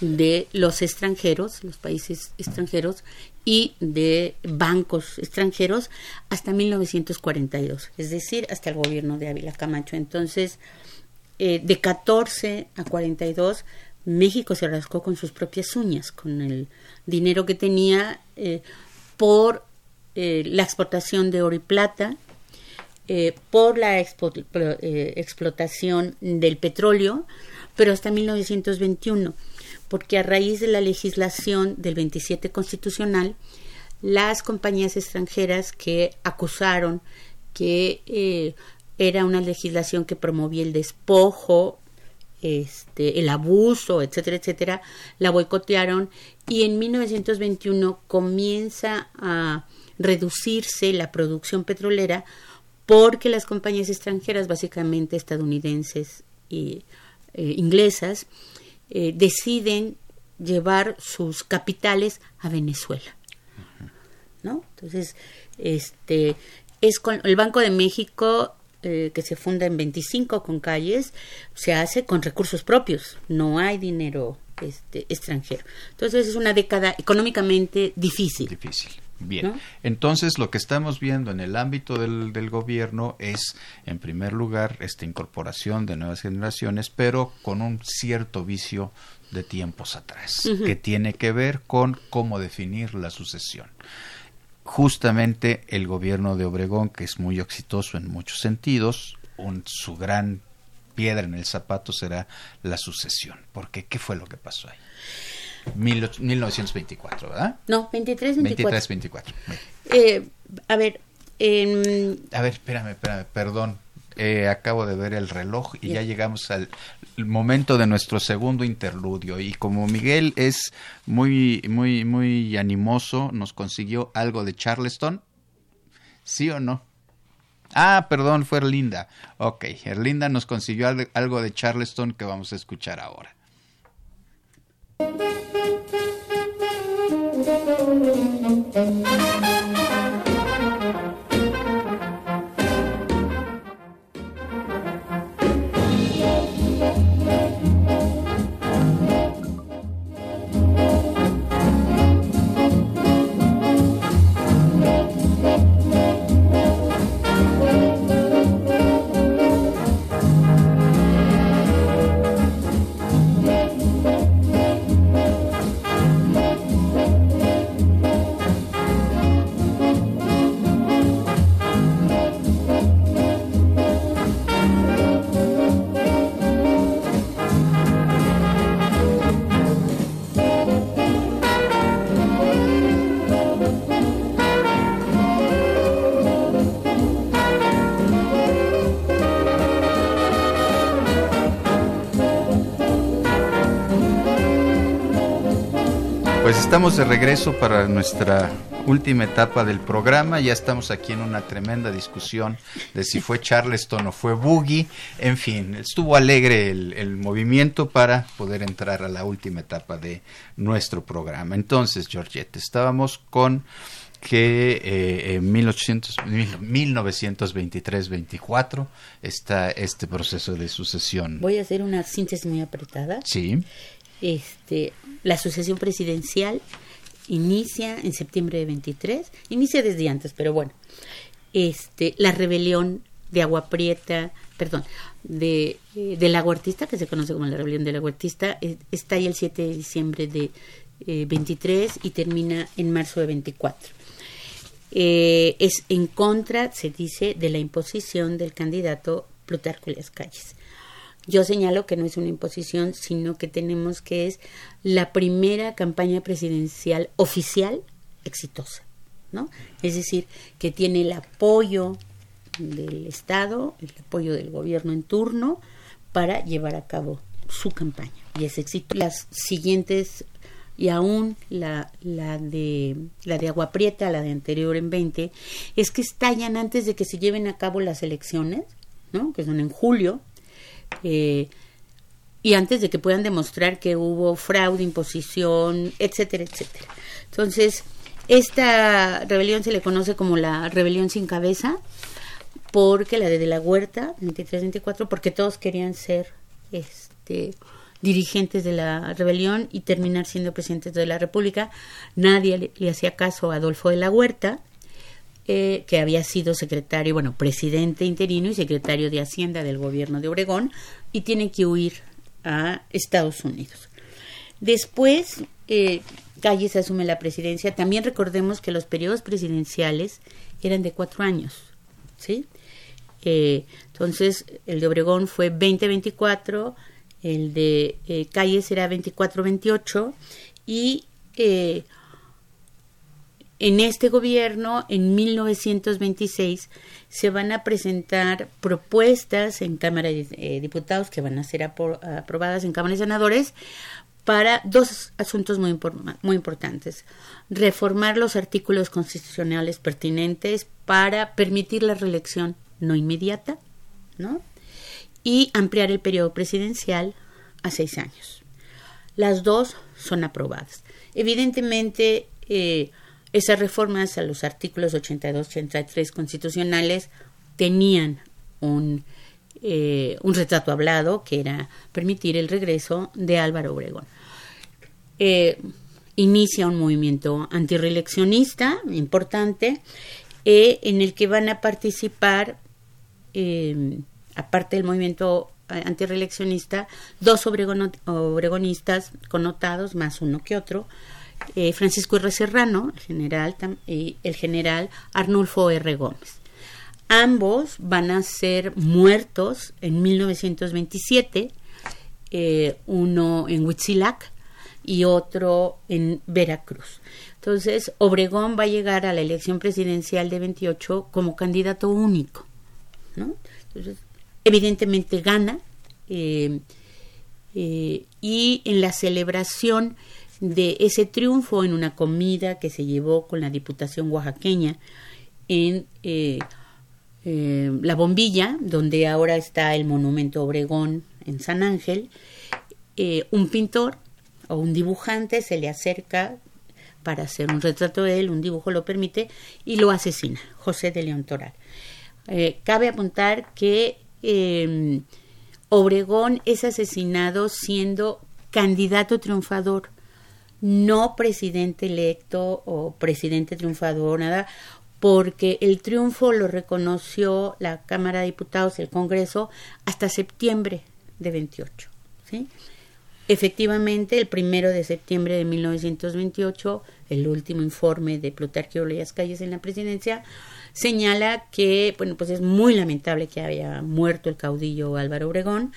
de los extranjeros, los países extranjeros y de bancos extranjeros hasta 1942, es decir, hasta el gobierno de Ávila Camacho. Entonces, eh, de 14 a 42 México se rascó con sus propias uñas, con el dinero que tenía eh, por eh, la exportación de oro y plata, por la explotación del petróleo, pero hasta 1921, porque a raíz de la legislación del 27 constitucional, las compañías extranjeras que acusaron que era una legislación que promovía el despojo este, el abuso, etcétera, etcétera, la boicotearon y en 1921 comienza a reducirse la producción petrolera porque las compañías extranjeras, básicamente estadounidenses y eh, inglesas, eh, deciden llevar sus capitales a Venezuela. ¿No? Entonces, este es con el Banco de México eh, que se funda en 25 con calles, se hace con recursos propios, no hay dinero este, extranjero. Entonces es una década económicamente difícil. Difícil. Bien, entonces lo que estamos viendo en el ámbito del, del, gobierno es, en primer lugar, esta incorporación de nuevas generaciones, pero con un cierto vicio de tiempos atrás, que tiene que ver con cómo definir la sucesión justamente el gobierno de Obregón, que es muy exitoso en muchos sentidos, su gran piedra en el zapato será la sucesión. Porque, ¿qué fue lo que pasó ahí? 1924, ¿verdad? No, 23, 24. 23, 24. Eh, a ver. A ver, espérame, espérame, perdón. Eh, acabo de ver el reloj y ya llegamos al momento de nuestro segundo interludio y como Miguel es muy muy muy animoso nos consiguió algo de Charleston sí o no ah perdón fue Erlinda ok Erlinda nos consiguió algo de Charleston que vamos a escuchar ahora Thank you. Estamos de regreso para nuestra última etapa del programa. Ya estamos aquí en una tremenda discusión de si fue Charleston o fue Boogie. En fin, estuvo alegre el, movimiento para poder entrar a la última etapa de nuestro programa. Entonces, Georgette, estábamos con que eh, en 1923-24 está este proceso de sucesión. Voy a hacer una síntesis muy apretada. Sí. Este, la sucesión presidencial inicia en septiembre de 23, inicia desde antes, pero bueno, este, la rebelión de Agua Prieta, perdón, de, eh, del aguartista, que se conoce como la rebelión del aguartista, eh, está ahí el 7 de diciembre de 23 y termina en marzo de 24. Eh, es en contra, se dice, de la imposición del candidato Plutarco Las Calles. Yo señalo que no es una imposición, sino que tenemos que es la primera campaña presidencial oficial exitosa, ¿no? Es decir, que tiene el apoyo del Estado, el apoyo del gobierno en turno para llevar a cabo su campaña. Y es éxito. Las siguientes y aún la, la, de, la de Agua Prieta, la de anterior en 20, es que estallan antes de que se lleven a cabo las elecciones, ¿no? que son en julio, eh, y antes de que puedan demostrar que hubo fraude, imposición, etcétera, etcétera. Entonces, esta rebelión se le conoce como la rebelión sin cabeza, porque la de, de la Huerta, 23-24, porque todos querían ser este dirigentes de la rebelión y terminar siendo presidentes de la República. Nadie le, hacía caso a Adolfo de la Huerta, eh, que había sido secretario, bueno, presidente interino y secretario de Hacienda del gobierno de Obregón, y tiene que huir a Estados Unidos. Después, eh, Calles asume la presidencia. También recordemos que los periodos presidenciales eran de cuatro años, ¿sí? Eh, entonces, el de Obregón fue 2024, el de eh, calle será 24-28 y en este gobierno, en 1926, se van a presentar propuestas en Cámara de eh, Diputados que van a ser aprobadas en Cámara de Senadores para dos asuntos muy, muy importantes. Reformar los artículos constitucionales pertinentes para permitir la reelección no inmediata, ¿no? y ampliar el periodo presidencial a seis años. Las dos son aprobadas. Evidentemente, eh, esas reformas a los artículos 82-83 constitucionales tenían un, eh, un retrato hablado que era permitir el regreso de Álvaro Obregón. Eh, inicia un movimiento antireeleccionista importante en el que van a participar aparte del movimiento eh, antireeleccionista, dos obregonistas connotados, más uno que otro, eh, Francisco R. Serrano, el general, y el general Arnulfo R. Gómez. Ambos van a ser muertos en 1927, eh, uno en Huitzilac y otro en Veracruz. Entonces, Obregón va a llegar a la elección presidencial de 28 como candidato único. ¿no? Entonces, evidentemente gana eh, y en la celebración de ese triunfo en una comida que se llevó con la Diputación oaxaqueña en eh, La Bombilla, donde ahora está el monumento Obregón en San Ángel, un pintor o un dibujante se le acerca para hacer un retrato de él, un dibujo lo permite, y lo asesina, José de León Toral. cabe apuntar que eh, Obregón es asesinado siendo candidato triunfador, no presidente electo o presidente triunfador, nada, porque el triunfo lo reconoció la Cámara de Diputados, el Congreso, hasta septiembre de 28. ¿sí? Efectivamente, el primero de septiembre de 1928, el último informe de Plutarquio Leas Calles en la presidencia, señala que, bueno, pues es muy lamentable que haya muerto el caudillo Álvaro Obregón,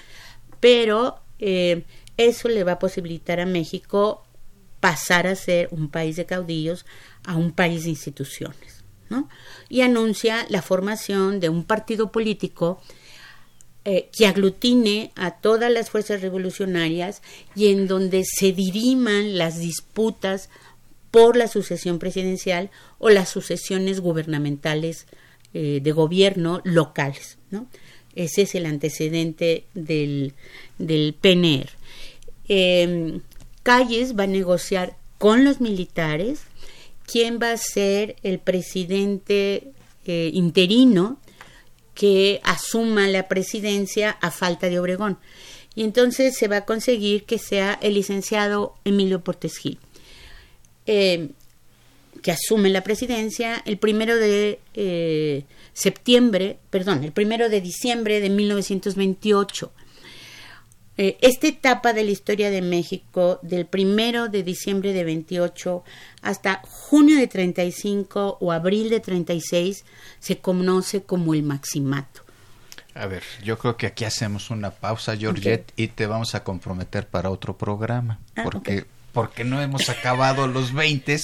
pero eh, eso le va a posibilitar a México pasar a ser un país de caudillos a un país de instituciones, ¿no? Y anuncia la formación de un partido político eh, que aglutine a todas las fuerzas revolucionarias y en donde se diriman las disputas por la sucesión presidencial o las sucesiones gubernamentales eh, de gobierno locales. ¿no? Ese es el antecedente del, del PNR. Em, Calles va a negociar con los militares quién va a ser el presidente eh, interino que asuma la presidencia a falta de Obregón. Y entonces se va a conseguir que sea el licenciado Emilio Portes Gil, eh, que asume la presidencia el primero de eh, septiembre, perdón, el primero de diciembre de 1928. Eh, esta etapa de la historia de México, del primero de diciembre de 28 hasta junio de 35 o abril de 36, se conoce como el maximato. A ver, yo creo que aquí hacemos una pausa, Georgette, y te vamos a comprometer para otro programa, ah, porque porque no hemos acabado los 20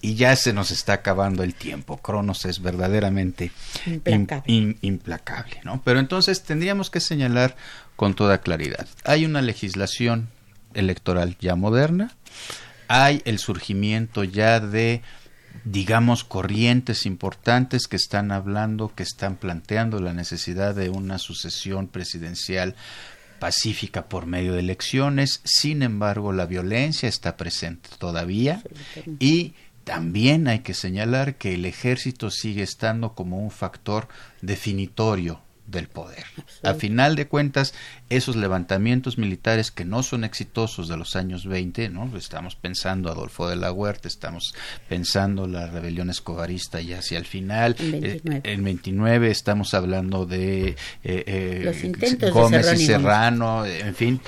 y ya se nos está acabando el tiempo. Cronos es verdaderamente implacable. implacable, ¿no? Pero entonces tendríamos que señalar con toda claridad. Hay una legislación electoral ya moderna, hay el surgimiento ya de digamos, corrientes importantes que están hablando, que están planteando la necesidad de una sucesión presidencial pacífica por medio de elecciones. Sin embargo, la violencia está presente todavía y también hay que señalar que el ejército sigue estando como un factor definitorio del poder. A final de cuentas, esos levantamientos militares que no son exitosos de los años 20, ¿no? Estamos pensando Adolfo de la Huerta, estamos pensando la rebelión escobarista ya hacia el final. En 29, estamos hablando de eh, eh, Gómez y Serrano, en fin.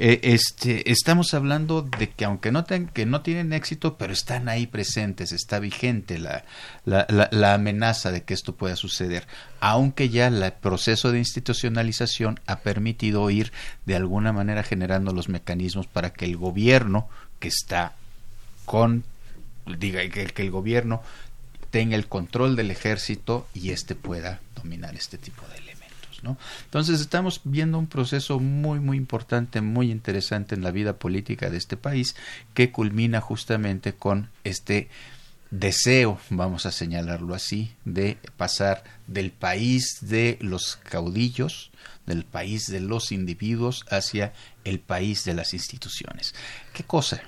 Eh, este, estamos hablando de que aunque no, que no tienen éxito, pero están ahí presentes, está vigente la, la, la, amenaza de que esto pueda suceder, aunque ya el proceso de institucionalización ha permitido ir de alguna manera generando los mecanismos para que el gobierno que está con, diga, que, que el gobierno tenga el control del ejército y éste pueda dominar este tipo de entonces estamos viendo un proceso muy, muy importante, muy interesante en la vida política de este país que culmina justamente con este deseo, vamos a señalarlo así, de pasar del país de los caudillos, del país de los individuos hacia el país de las instituciones. ¿Qué cosa?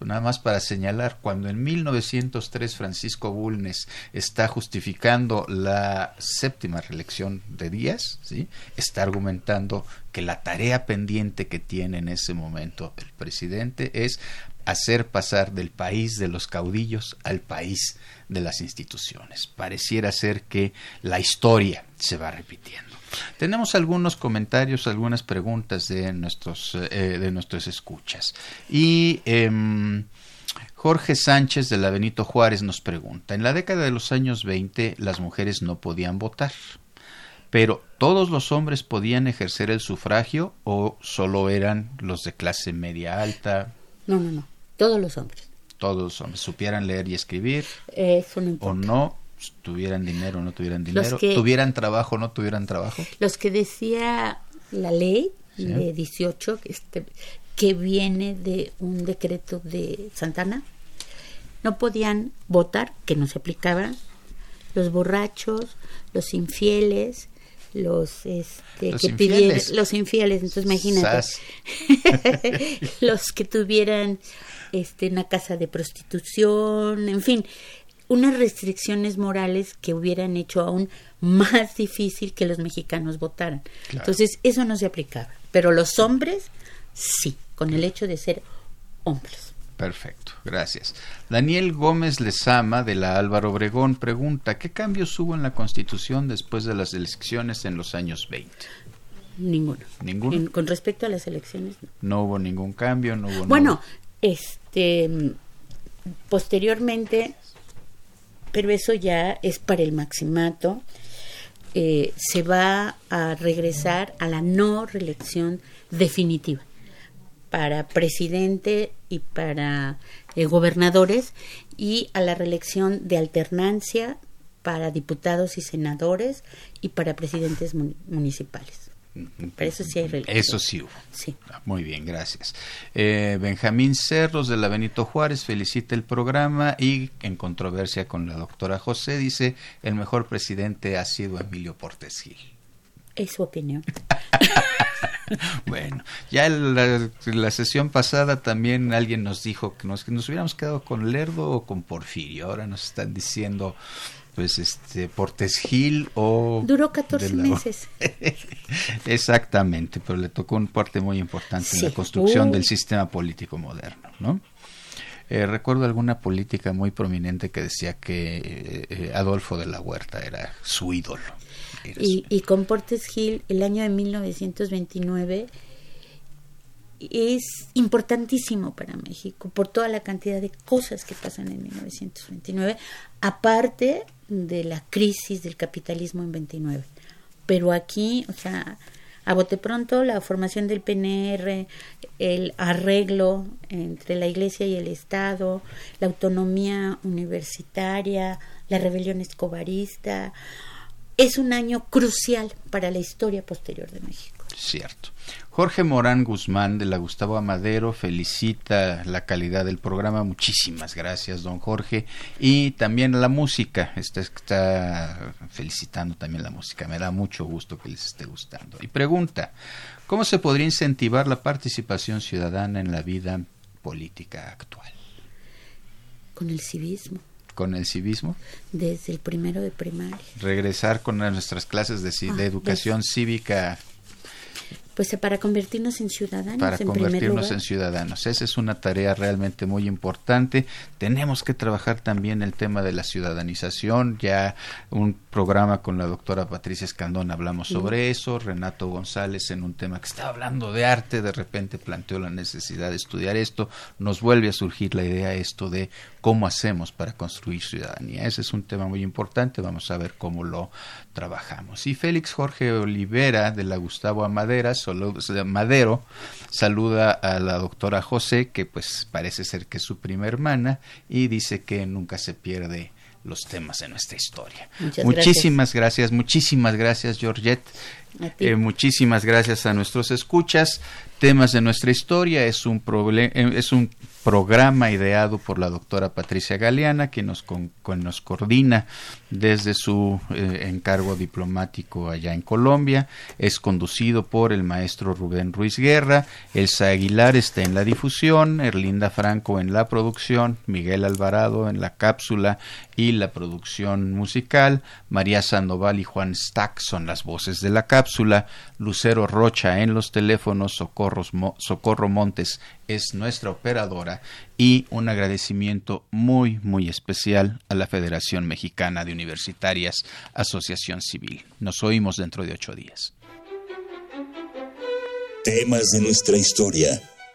Nada más para señalar, cuando en 1903 Francisco Bulnes está justificando la séptima reelección de Díaz, ¿sí? está argumentando que la tarea pendiente que tiene en ese momento el presidente es hacer pasar del país de los caudillos al país de las instituciones. Pareciera ser que la historia se va repitiendo. Tenemos algunos comentarios, algunas preguntas de nuestros, eh, de nuestros escuchas. Y em, Jorge Sánchez de la Benito Juárez nos pregunta, en la década de los años 20 las mujeres no podían votar, pero ¿todos los hombres podían ejercer el sufragio o solo eran los de clase media alta? No, no, no, todos los hombres. Todos los hombres, supieran leer y escribir. Eso no o no, tuvieran dinero o no tuvieran dinero, tuvieran trabajo o no tuvieran trabajo. Los que decía la ley de 18, este, que viene de un decreto de Santana, no podían votar, que no se aplicaba, los borrachos, los infieles, los este los que infieles. los infieles entonces imagínate los que tuvieran este una casa de prostitución en fin unas restricciones morales que hubieran hecho aún más difícil que los mexicanos votaran. Entonces, eso no se aplicaba. Pero los hombres, sí, con el hecho de ser hombres. Perfecto, gracias. Daniel Gómez Lezama de la Álvaro Obregón pregunta, ¿qué cambios hubo en la Constitución después de las elecciones en los años 20? Ninguno. ¿Ninguno? con respecto a las elecciones, no. No hubo ningún cambio, no hubo... Bueno, este, posteriormente pero eso ya es para el maximato. Eh, se va a regresar a la no reelección definitiva para presidente y para eh, gobernadores y a la reelección de alternancia para diputados y senadores y para presidentes municipales. Pero eso sí hay religión. Eso sí hubo. Sí. Ah, Muy bien, gracias. Eh, Benjamín Cerros de la Benito Juárez felicita el programa y en controversia con la doctora José dice el mejor presidente ha sido Emilio Portes Gil. Es su opinión. Bueno, ya en la, la sesión pasada también alguien nos dijo que nos, que nos hubiéramos quedado con Lerdo o con Porfirio. Ahora nos están diciendo, pues, este, Portes Gil o... Duró 14 de la- meses. Exactamente, pero le tocó un parte muy importante en la construcción Uh. del sistema político moderno, ¿no? Eh, recuerdo alguna política muy prominente que decía que eh, eh, Adolfo de la Huerta era su ídolo. Era Y, y con Portes Gil, el año de 1929 es importantísimo para México por toda la cantidad de cosas que pasan en 1929, aparte de la crisis del capitalismo en 29. Pero aquí, o sea, a bote pronto, la formación del PNR, el arreglo entre la Iglesia y el Estado, la autonomía universitaria, la rebelión escobarista, es un año crucial para la historia posterior de México. Cierto. Jorge Morán Guzmán de la Gustavo Amadero felicita la calidad del programa. Muchísimas gracias, don Jorge. Y también la música. Está, está felicitando también la música. Me da mucho gusto que les esté gustando. Y pregunta, ¿cómo se podría incentivar la participación ciudadana en la vida política actual? Con el civismo, ¿Con el civismo? desde el primero de primaria. Regresar con nuestras clases de, de Ah, educación cívica Pues eh, para convertirnos en ciudadanos para en convertirnos lugar. en ciudadanos. Esa es una tarea realmente muy importante. Tenemos que trabajar también el tema de la ciudadanización. Ya un programa con la doctora Patricia Escandón hablamos sobre eso. Renato González en un tema que estaba hablando de arte, de repente planteó la necesidad de estudiar esto. Nos vuelve a surgir la idea esto de cómo hacemos para construir ciudadanía. Ese es un tema muy importante. Vamos a ver cómo lo trabajamos. Y Félix Jorge Olivera de la Gustavo Amadera, solo- Madero saluda a la doctora José, que pues parece ser que es su prima hermana, y dice que nunca se pierde los temas de nuestra historia. Muchas muchísimas gracias. muchísimas gracias, Georgette. Eh, muchísimas gracias a nuestros escuchas. Temas de nuestra historia es un, proble- eh, es un programa ideado por la doctora Patricia Galeana, que nos, con- nos coordina desde su eh, encargo diplomático allá en Colombia. Es conducido por el maestro Rubén Ruiz Guerra. Elsa Aguilar está en la difusión, Erlinda Franco en la producción, Miguel Alvarado en la cápsula y la producción musical, María Sandoval y Juan Stack son las voces de la cápsula, Lucero Rocha en los teléfonos, Socorro Montes es nuestra operadora. Y un agradecimiento muy muy especial a la Federación Mexicana de Universitarias Asociación Civil. Nos oímos dentro de ocho días. Temas de nuestra historia